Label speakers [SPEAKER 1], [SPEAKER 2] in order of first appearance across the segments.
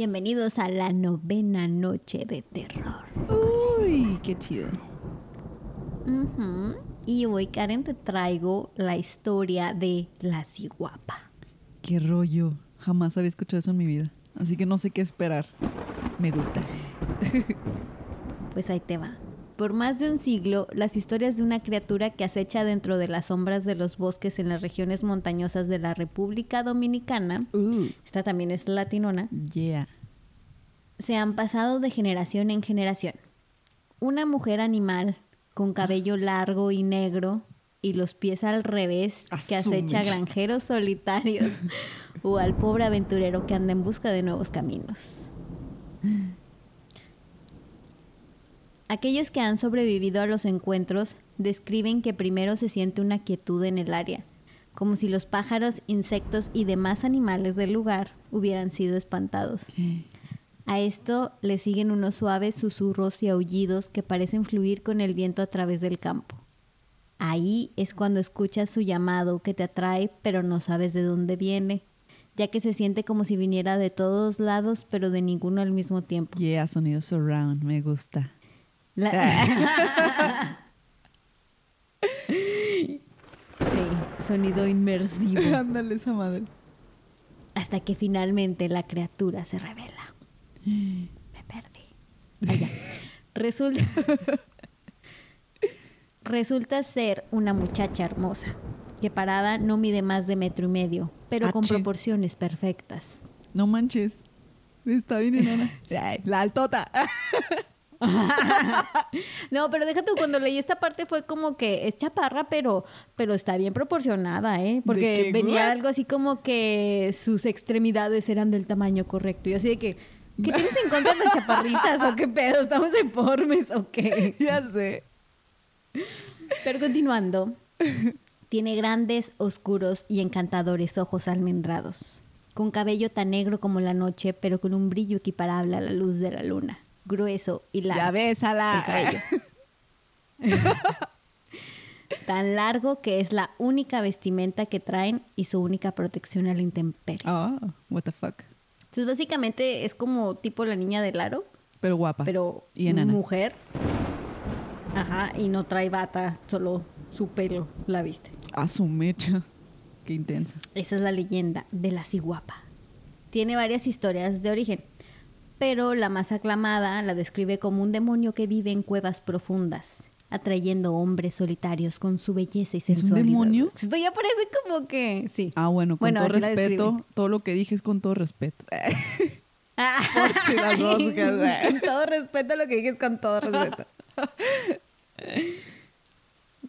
[SPEAKER 1] Bienvenidos a la novena noche de terror.
[SPEAKER 2] Uy, qué chido.
[SPEAKER 1] Y hoy, Karen, te traigo la historia de la ciguapa.
[SPEAKER 2] Qué rollo. Jamás había escuchado eso en mi vida. Así que no sé qué esperar. Me gusta.
[SPEAKER 1] Pues ahí te va. Por más de un siglo, las historias de una criatura que acecha dentro de las sombras de los bosques en las regiones montañosas de la República Dominicana,
[SPEAKER 2] Uh,
[SPEAKER 1] esta también es latinona,
[SPEAKER 2] yeah.
[SPEAKER 1] Se han pasado de generación en generación. Una mujer animal con cabello largo y negro y los pies al revés que acecha a granjeros solitarios o al pobre aventurero que anda en busca de nuevos caminos. Aquellos que han sobrevivido a los encuentros describen que primero se siente una quietud en el área, como si los pájaros, insectos y demás animales del lugar hubieran sido espantados. A esto le siguen unos suaves susurros y aullidos que parecen fluir con el viento a través del campo. Ahí es cuando escuchas su llamado que te atrae, pero no sabes de dónde viene, ya que se siente como si viniera de todos lados, pero de ninguno al mismo tiempo.
[SPEAKER 2] Yeah, sonido surround. Me gusta.
[SPEAKER 1] La- sí, sonido inmersivo.
[SPEAKER 2] Ándale esa madre.
[SPEAKER 1] Hasta que finalmente la criatura se revela. Me perdí. Allá. Resulta. Resulta ser una muchacha hermosa, que parada no mide más de metro y medio, pero con
[SPEAKER 2] Achis.
[SPEAKER 1] proporciones perfectas.
[SPEAKER 2] No manches. Está bien enana. La altota.
[SPEAKER 1] No, pero déjate, cuando leí esta parte fue como que es chaparra, pero, pero está bien proporcionada, ¿eh? Porque venía
[SPEAKER 2] What?
[SPEAKER 1] algo así como que sus extremidades eran del tamaño correcto. Y así de que, ¿qué tienes en contra de las chaparritas o qué pedo? ¿Estamos deformes o qué?
[SPEAKER 2] ya sé.
[SPEAKER 1] Pero continuando, tiene grandes, oscuros y encantadores ojos almendrados, con cabello tan negro como la noche, pero con un brillo equiparable a la luz de la luna, grueso y largo.
[SPEAKER 2] Ya
[SPEAKER 1] el cabello. Tan largo que es la única vestimenta que traen y su única protección a la intemperie.
[SPEAKER 2] Oh, what the fuck.
[SPEAKER 1] Entonces, básicamente es como tipo la niña del aro,
[SPEAKER 2] Pero guapa.
[SPEAKER 1] pero
[SPEAKER 2] Y enana.
[SPEAKER 1] mujer. Ajá, y no trae bata, solo su pelo la viste.
[SPEAKER 2] A su mecha. Qué intensa.
[SPEAKER 1] Esa es la leyenda de la ciguapa. Tiene varias historias de origen, pero la más aclamada la describe como un demonio que vive en cuevas profundas, atrayendo hombres solitarios con su belleza y
[SPEAKER 2] ¿Es un
[SPEAKER 1] sensualidad.
[SPEAKER 2] demonio?
[SPEAKER 1] Esto ya parece como que sí.
[SPEAKER 2] Ah, bueno, con todo respeto. Todo lo que dije es con todo respeto. Las roscas.
[SPEAKER 1] con todo respeto, lo que dije es con todo respeto.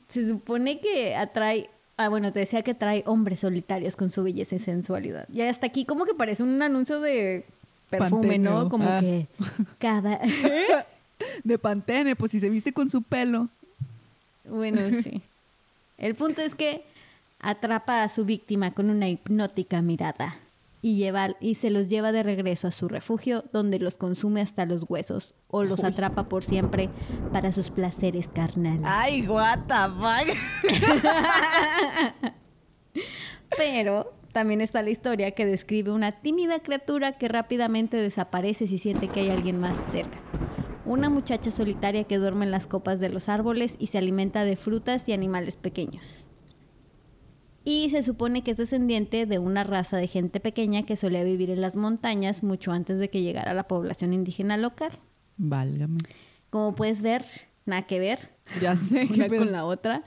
[SPEAKER 1] Se supone que atrae. Ah, bueno, te decía que trae hombres solitarios con su belleza y sensualidad. Y hasta aquí, como que parece un anuncio de perfume. ¿no? Como
[SPEAKER 2] Ah.
[SPEAKER 1] que cada.
[SPEAKER 2] De Pantene, pues si se viste con su pelo.
[SPEAKER 1] bueno, sí. El punto es que atrapa a su víctima con una hipnótica mirada y, lleva, y se los lleva de regreso a su refugio donde los consume hasta los huesos o los
[SPEAKER 2] Uy.
[SPEAKER 1] atrapa por siempre para sus placeres carnales.
[SPEAKER 2] Ay, what the fuck.
[SPEAKER 1] Pero también está la historia que describe una tímida criatura que rápidamente desaparece si siente que hay alguien más cerca. Una muchacha solitaria que duerme en las copas de los árboles y se alimenta de frutas y animales pequeños. Y se supone que es descendiente de una raza de gente pequeña que solía vivir en las montañas mucho antes de que llegara la población indígena local.
[SPEAKER 2] Válgame.
[SPEAKER 1] Como puedes ver, nada que ver
[SPEAKER 2] Ya sé
[SPEAKER 1] una con la otra.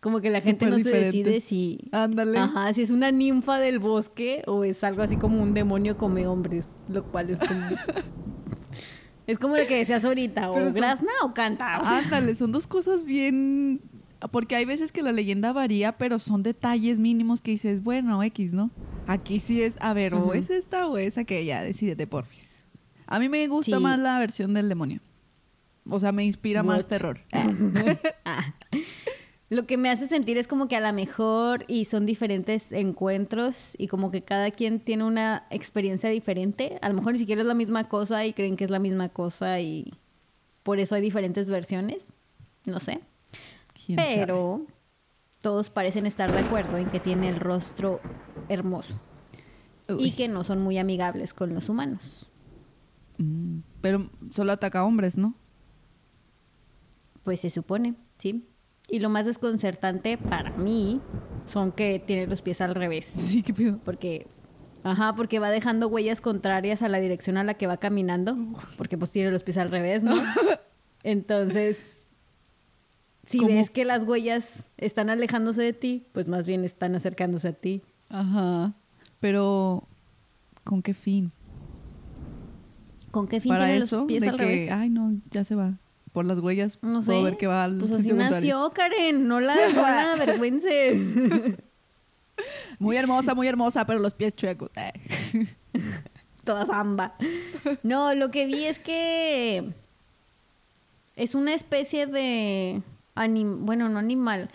[SPEAKER 1] Como que la gente no se decide si.
[SPEAKER 2] Ándale.
[SPEAKER 1] Ajá, si es una ninfa del bosque o es algo así como un demonio come hombres. Lo cual es como. es como lo que decías ahorita, o grazna o canta. o sea,
[SPEAKER 2] Ándale, son dos cosas bien. Porque hay veces que la leyenda varía, pero son detalles mínimos que dices, bueno, X, ¿no? Aquí sí es, a ver, o es esta o es aquella, decídete, porfis. A mí me gusta
[SPEAKER 1] Sí.
[SPEAKER 2] más la versión del demonio. O sea, me inspira más terror.
[SPEAKER 1] ah. Lo que me hace sentir es como que a lo mejor y son diferentes encuentros y como que cada quien tiene una experiencia diferente. A lo mejor ni siquiera es la misma cosa y creen que es la misma cosa y por eso hay diferentes versiones. No sé. Pero todos parecen estar de acuerdo en que tiene el rostro hermoso
[SPEAKER 2] Uy.
[SPEAKER 1] y que no son muy amigables con los humanos.
[SPEAKER 2] Mm, Pero solo ataca a hombres, ¿no?
[SPEAKER 1] Pues se supone, ¿sí? Y lo más desconcertante para mí son que tiene los pies al revés.
[SPEAKER 2] Sí, qué pedo.
[SPEAKER 1] Porque, ajá, porque va dejando huellas contrarias a la dirección a la que va caminando. Porque pues tiene los pies al revés, ¿no? Entonces, si
[SPEAKER 2] ¿Cómo?
[SPEAKER 1] ves que las huellas están alejándose de ti, pues más bien están acercándose a ti.
[SPEAKER 2] Ajá. Pero, ¿con qué fin?
[SPEAKER 1] ¿Con qué fin
[SPEAKER 2] Para
[SPEAKER 1] tiene
[SPEAKER 2] eso,
[SPEAKER 1] los pies
[SPEAKER 2] de
[SPEAKER 1] al
[SPEAKER 2] que,
[SPEAKER 1] revés?
[SPEAKER 2] ay, no, ya se va. Por las huellas,
[SPEAKER 1] No
[SPEAKER 2] puedo
[SPEAKER 1] sé.
[SPEAKER 2] ver que va al
[SPEAKER 1] pues así nació, Karen. No la, no la avergüences.
[SPEAKER 2] Muy hermosa, muy hermosa, pero los pies chuecos. Eh.
[SPEAKER 1] Toda zamba. No, lo que vi es que es una especie de anim- bueno, no animal,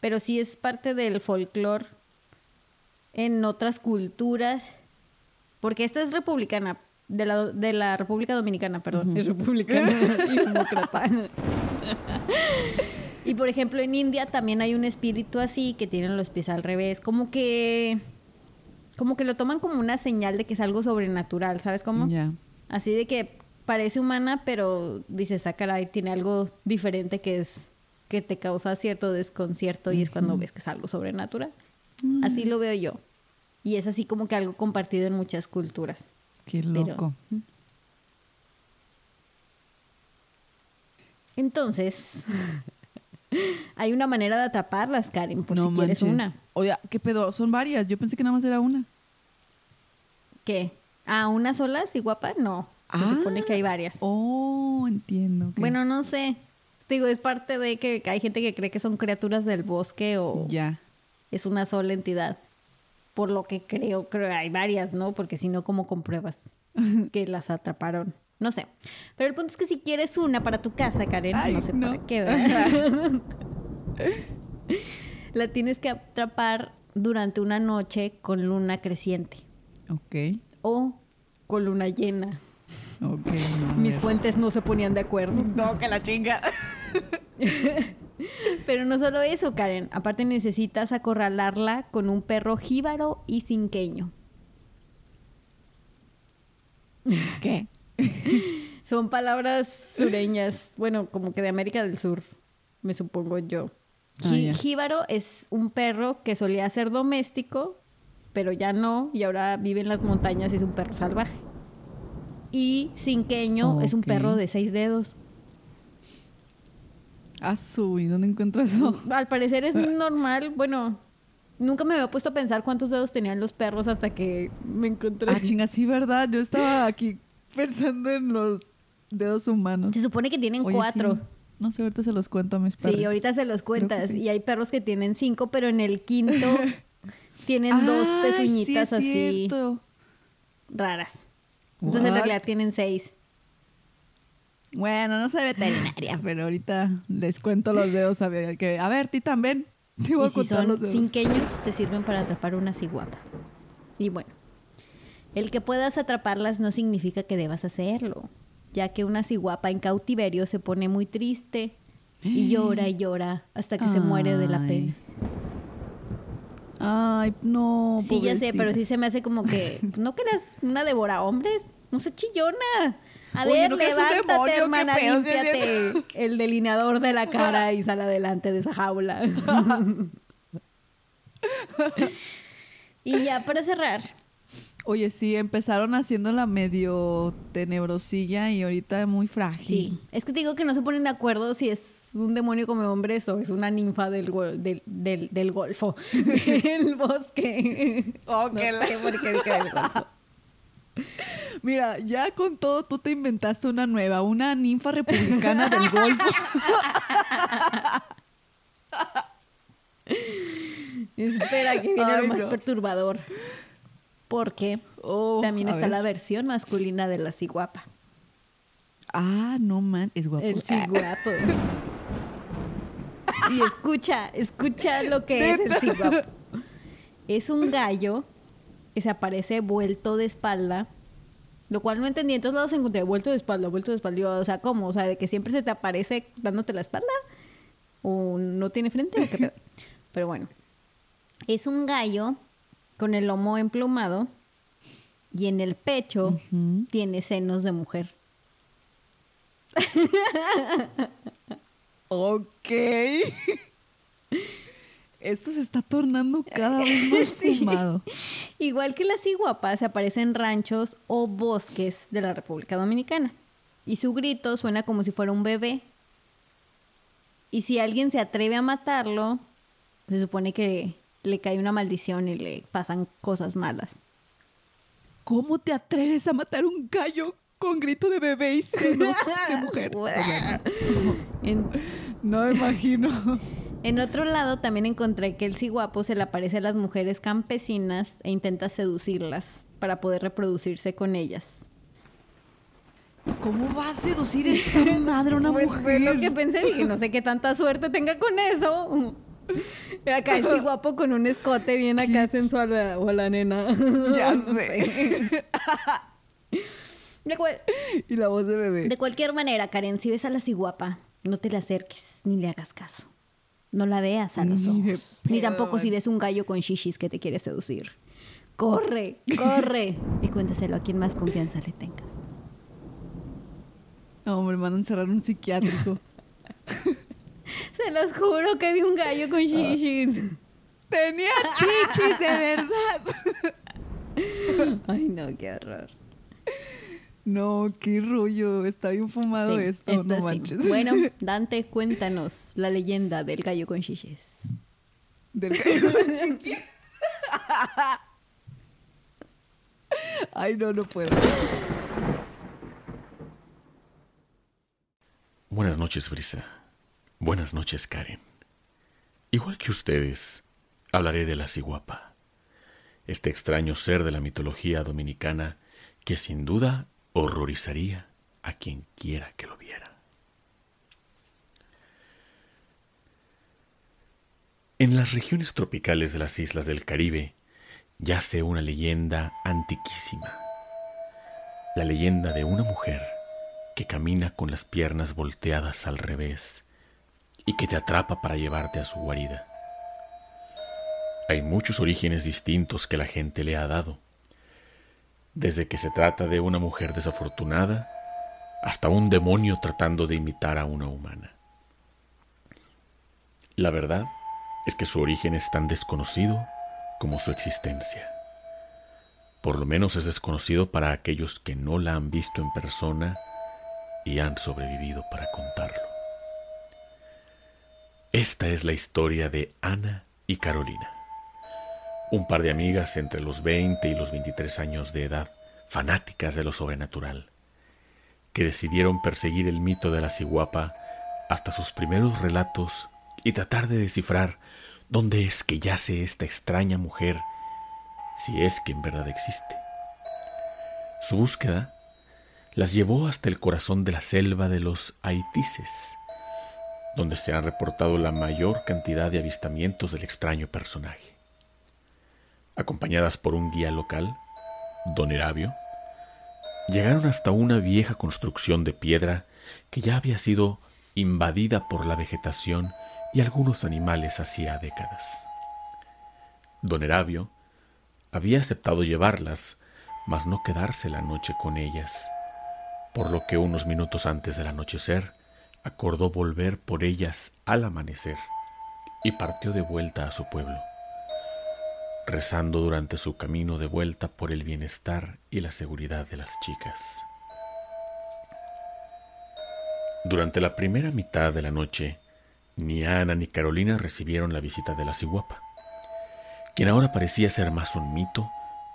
[SPEAKER 1] pero sí es parte del folclore en otras culturas, porque esta es republicana, de la, de la República Dominicana, perdón, es republicana y demócrata. y por ejemplo, en India también hay un espíritu así que tiene los pies al revés, como que como que lo toman como una señal de que es algo sobrenatural, ¿sabes cómo? Así de que parece humana, pero dices, ah, caray, tiene algo diferente que es que te causa cierto desconcierto y es cuando ves que es algo sobrenatural. Así lo veo yo. Y es así como que algo compartido en muchas culturas.
[SPEAKER 2] Qué
[SPEAKER 1] Pero-
[SPEAKER 2] loco.
[SPEAKER 1] Entonces, hay una manera de atraparlas, Karen, por
[SPEAKER 2] no
[SPEAKER 1] si quieres una.
[SPEAKER 2] Oye, ¿qué pedo? Son varias. Yo pensé que nada más era una.
[SPEAKER 1] ¿Qué? ¿A una sola, si guapa? No. Se
[SPEAKER 2] Ah.
[SPEAKER 1] supone que hay varias.
[SPEAKER 2] Oh, entiendo.
[SPEAKER 1] Bueno, no sé. Digo, es parte de que hay gente que cree que son criaturas del bosque o
[SPEAKER 2] Ya.
[SPEAKER 1] es una sola entidad. Por lo que creo, creo que hay varias, ¿no? Porque si no, ¿cómo compruebas que las atraparon? No sé. Pero el punto es que si quieres una para tu casa, Karen,
[SPEAKER 2] Ay,
[SPEAKER 1] no sé
[SPEAKER 2] no.
[SPEAKER 1] para qué, ¿verdad? La tienes que atrapar durante una noche con luna creciente
[SPEAKER 2] Ok.
[SPEAKER 1] o con luna llena.
[SPEAKER 2] Ok.
[SPEAKER 1] Mis fuentes no se ponían de acuerdo.
[SPEAKER 2] No, que la chinga.
[SPEAKER 1] Pero no solo eso, Karen. Aparte necesitas acorralarla con un perro jíbaro y cinqueño.
[SPEAKER 2] ¿Qué?
[SPEAKER 1] Son palabras sureñas, bueno, como que de América del Sur, me supongo yo.
[SPEAKER 2] Ah.
[SPEAKER 1] Jíbaro es un perro que solía ser doméstico, pero ya no, y ahora vive en las montañas y es un perro salvaje. Y cinqueño es un perro de seis dedos.
[SPEAKER 2] Su, ¿y dónde encuentro eso?
[SPEAKER 1] Al parecer es normal, bueno, nunca me había puesto a pensar cuántos dedos tenían los perros hasta que me encontré.
[SPEAKER 2] Ah, chinga, sí, ¿verdad? Yo estaba aquí pensando en los dedos humanos.
[SPEAKER 1] Se supone que tienen
[SPEAKER 2] Oye,
[SPEAKER 1] cuatro.
[SPEAKER 2] sí. No sé, ahorita se los cuento a mis perros.
[SPEAKER 1] Sí, ahorita se los cuentas.
[SPEAKER 2] sí.
[SPEAKER 1] Y hay perros que tienen cinco, pero en el quinto tienen dos pezuñitas
[SPEAKER 2] sí, es
[SPEAKER 1] así
[SPEAKER 2] cierto.
[SPEAKER 1] raras. Entonces en realidad tienen seis.
[SPEAKER 2] Bueno, no soy veterinaria, pero ahorita les cuento los dedos. A ver, que, a ver, ti también. Te voy a
[SPEAKER 1] si
[SPEAKER 2] contar los
[SPEAKER 1] son
[SPEAKER 2] dedos.
[SPEAKER 1] cinqueños, te sirven para atrapar una ciguapa. Y bueno, el que puedas atraparlas no significa que debas hacerlo, ya que una ciguapa en cautiverio se pone muy triste y llora y llora hasta que se muere de la pena.
[SPEAKER 2] Ay, no.
[SPEAKER 1] Sí, ya sé, pero sí se me hace como que no que eres una devora hombres, no sé chillona. A
[SPEAKER 2] Oye,
[SPEAKER 1] ver,
[SPEAKER 2] ¿no
[SPEAKER 1] levántate,
[SPEAKER 2] demonio? ¿Qué
[SPEAKER 1] hermana, límpiate el delineador de la cara y sal adelante de esa jaula. y ya para cerrar,
[SPEAKER 2] Oye, sí, empezaron haciéndola medio tenebrosilla y ahorita muy frágil.
[SPEAKER 1] sí, es que te digo que no se ponen de acuerdo si es un demonio come hombres o es una ninfa del, gol- del, del, del golfo, del bosque.
[SPEAKER 2] Oh,
[SPEAKER 1] no
[SPEAKER 2] que la-
[SPEAKER 1] sé por qué es que del golfo.
[SPEAKER 2] Mira, ya con todo tú te inventaste una nueva, una ninfa republicana del Golfo.
[SPEAKER 1] Espera, que viene
[SPEAKER 2] Ay,
[SPEAKER 1] lo más
[SPEAKER 2] no.
[SPEAKER 1] perturbador. Porque
[SPEAKER 2] Oh,
[SPEAKER 1] también está
[SPEAKER 2] ver.
[SPEAKER 1] la versión masculina de la ciguapa.
[SPEAKER 2] Ah, no man, es guapo.
[SPEAKER 1] El ciguapo. y escucha, escucha lo que es el ciguapo. Es un gallo que se aparece vuelto de espalda, lo cual no entendí. En todos lados encontré vuelto de espalda, vuelto de espalda. Digo, o sea, ¿cómo? O sea, de que siempre se te aparece dándote la espalda. ¿O no tiene frente? ¿O qué pedo? Pero bueno. Es un gallo con el lomo emplumado y en el pecho tiene senos de mujer.
[SPEAKER 2] ok. Esto se está tornando cada vez más fumado.
[SPEAKER 1] Igual que la ciguapa, se aparece en ranchos o bosques de la República Dominicana. Y su grito suena como si fuera un bebé. Y si alguien se atreve a matarlo, se supone que le cae una maldición y le pasan cosas malas.
[SPEAKER 2] ¿Cómo te atreves a matar un gallo con grito de bebé y senos de mujer? no me imagino.
[SPEAKER 1] En otro lado también encontré que el ciguapo se le aparece a las mujeres campesinas e intenta seducirlas para poder reproducirse con ellas.
[SPEAKER 2] ¿Cómo va a seducir esa madre a una pues mujer? Fue
[SPEAKER 1] lo que pensé, dije, no sé qué tanta suerte tenga con eso. Acá el ciguapo con un escote bien acá sensual o la nena.
[SPEAKER 2] Ya sé. y la voz de bebé.
[SPEAKER 1] De cualquier manera, Karen, si ves a la ciguapa, no te le acerques ni le hagas caso. No la veas a los ojos. Ni tampoco si ves un gallo con shishis que te quiere seducir. Corre, corre. y cuéntaselo a quien más confianza le tengas.
[SPEAKER 2] No, me van a encerrar un psiquiátrico.
[SPEAKER 1] Se los juro que vi un gallo con shishis.
[SPEAKER 2] Tenía chichis, de verdad.
[SPEAKER 1] Ay, no, qué horror.
[SPEAKER 2] No, qué rollo. Está bien fumado esto, no manches.
[SPEAKER 1] Bueno, Dante, cuéntanos la leyenda del gallo con chiches.
[SPEAKER 2] Del gallo con chichis. Ay, no, no puedo.
[SPEAKER 3] Buenas noches, Brisa. Buenas noches, Karen. Igual que ustedes, hablaré de la ciguapa, este extraño ser de la mitología dominicana que sin duda horrorizaría a quien quiera que lo viera. En las regiones tropicales de las islas del Caribe yace una leyenda antiquísima, la leyenda de una mujer que camina con las piernas volteadas al revés y que te atrapa para llevarte a su guarida. Hay muchos orígenes distintos que la gente le ha dado, desde que se trata de una mujer desafortunada hasta un demonio tratando de imitar a una humana. La verdad es que su origen es tan desconocido como su existencia. Por lo menos es desconocido para aquellos que no la han visto en persona y han sobrevivido para contarlo. Esta es la historia de Ana y Carolina un par de amigas entre los 20 y los 23 años de edad, fanáticas de lo sobrenatural, que decidieron perseguir el mito de la ciguapa hasta sus primeros relatos y tratar de descifrar dónde es que yace esta extraña mujer, si es que en verdad existe. Su búsqueda las llevó hasta el corazón de la selva de los Haitises, donde se han reportado la mayor cantidad de avistamientos del extraño personaje acompañadas por un guía local, don Erabio, llegaron hasta una vieja construcción de piedra que ya había sido invadida por la vegetación y algunos animales hacía décadas. Don Erabio había aceptado llevarlas, mas no quedarse la noche con ellas, por lo que unos minutos antes del anochecer acordó volver por ellas al amanecer y partió de vuelta a su pueblo rezando durante su camino de vuelta por el bienestar y la seguridad de las chicas. Durante la primera mitad de la noche, ni Ana ni Carolina recibieron la visita de la ciguapa, quien ahora parecía ser más un mito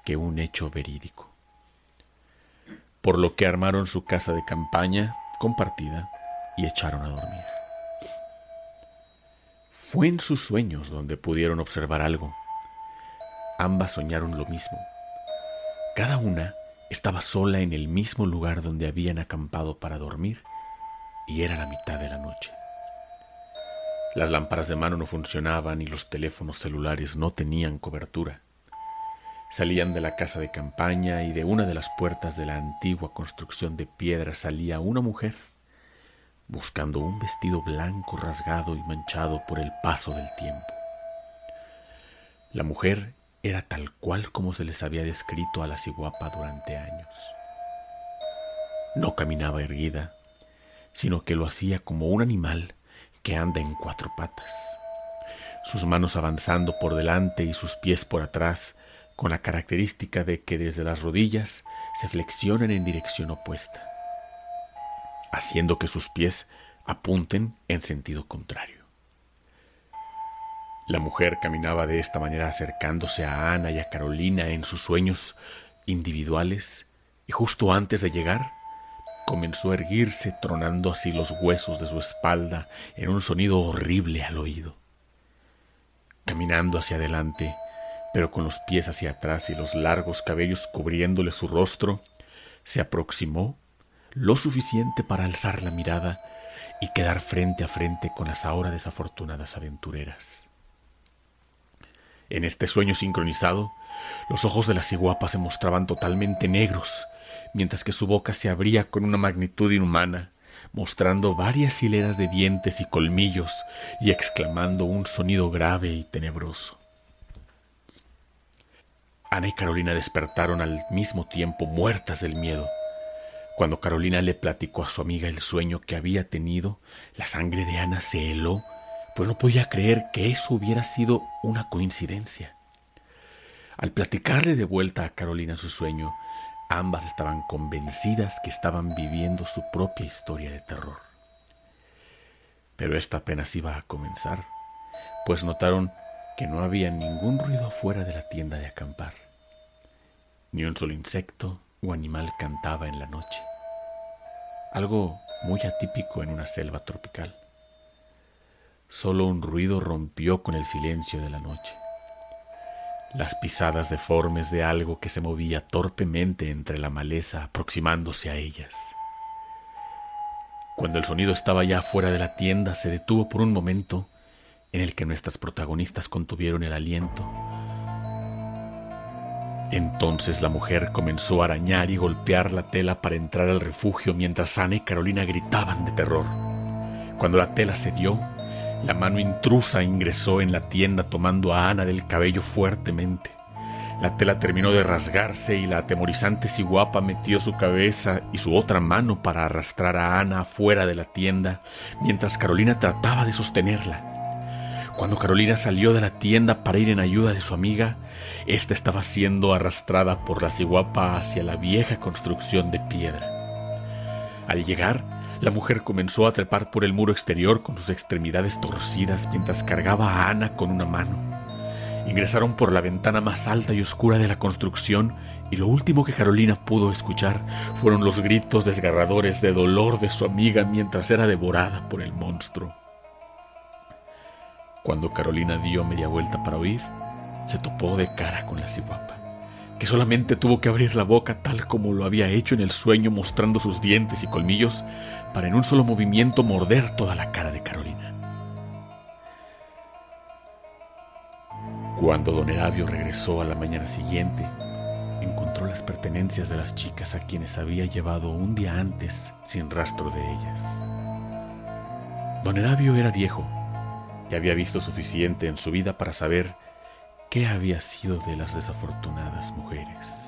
[SPEAKER 3] que un hecho verídico. Por lo que armaron su casa de campaña compartida y echaron a dormir. Fue en sus sueños donde pudieron observar algo Ambas soñaron lo mismo. Cada una estaba sola en el mismo lugar donde habían acampado para dormir y era la mitad de la noche. Las lámparas de mano no funcionaban y los teléfonos celulares no tenían cobertura. Salían de la casa de campaña y de una de las puertas de la antigua construcción de piedra salía una mujer, buscando un vestido blanco rasgado y manchado por el paso del tiempo. La mujer era tal cual como se les había descrito a la ciguapa durante años. No caminaba erguida, sino que lo hacía como un animal que anda en cuatro patas, sus manos avanzando por delante y sus pies por atrás, con la característica de que desde las rodillas se flexionan en dirección opuesta, haciendo que sus pies apunten en sentido contrario. La mujer caminaba de esta manera acercándose a Ana y a Carolina en sus sueños individuales y justo antes de llegar comenzó a erguirse tronando así los huesos de su espalda en un sonido horrible al oído. Caminando hacia adelante, pero con los pies hacia atrás y los largos cabellos cubriéndole su rostro, se aproximó lo suficiente para alzar la mirada y quedar frente a frente con las ahora desafortunadas aventureras. En este sueño sincronizado, los ojos de la ciguapa se mostraban totalmente negros, mientras que su boca se abría con una magnitud inhumana, mostrando varias hileras de dientes y colmillos y exclamando un sonido grave y tenebroso. Ana y Carolina despertaron al mismo tiempo muertas del miedo. Cuando Carolina le platicó a su amiga el sueño que había tenido, la sangre de Ana se heló, pues no podía creer que eso hubiera sido una coincidencia. Al platicarle de vuelta a Carolina su sueño, ambas estaban convencidas que estaban viviendo su propia historia de terror. Pero esta apenas iba a comenzar, pues notaron que no había ningún ruido afuera de la tienda de acampar. Ni un solo insecto o animal cantaba en la noche. Algo muy atípico en una selva tropical. Solo un ruido rompió con el silencio de la noche. Las pisadas deformes de algo que se movía torpemente entre la maleza aproximándose a ellas. Cuando el sonido estaba ya fuera de la tienda, se detuvo por un momento en el que nuestras protagonistas contuvieron el aliento. Entonces la mujer comenzó a arañar y golpear la tela para entrar al refugio mientras Ana y Carolina gritaban de terror. Cuando la tela cedió, la mano intrusa ingresó en la tienda tomando a Ana del cabello fuertemente. La tela terminó de rasgarse y la atemorizante ciguapa metió su cabeza y su otra mano para arrastrar a Ana fuera de la tienda, mientras Carolina trataba de sostenerla. Cuando Carolina salió de la tienda para ir en ayuda de su amiga, ésta estaba siendo arrastrada por la ciguapa hacia la vieja construcción de piedra. Al llegar, la mujer comenzó a trepar por el muro exterior con sus extremidades torcidas mientras cargaba a Ana con una mano. Ingresaron por la ventana más alta y oscura de la construcción y lo último que Carolina pudo escuchar fueron los gritos desgarradores de dolor de su amiga mientras era devorada por el monstruo. Cuando Carolina dio media vuelta para oír, se topó de cara con la ciguapa, que solamente tuvo que abrir la boca tal como lo había hecho en el sueño mostrando sus dientes y colmillos para en un solo movimiento morder toda la cara de Carolina. Cuando don Herabio regresó a la mañana siguiente, encontró las pertenencias de las chicas a quienes había llevado un día antes sin rastro de ellas. Don Herabio era viejo y había visto suficiente en su vida para saber qué había sido de las desafortunadas mujeres.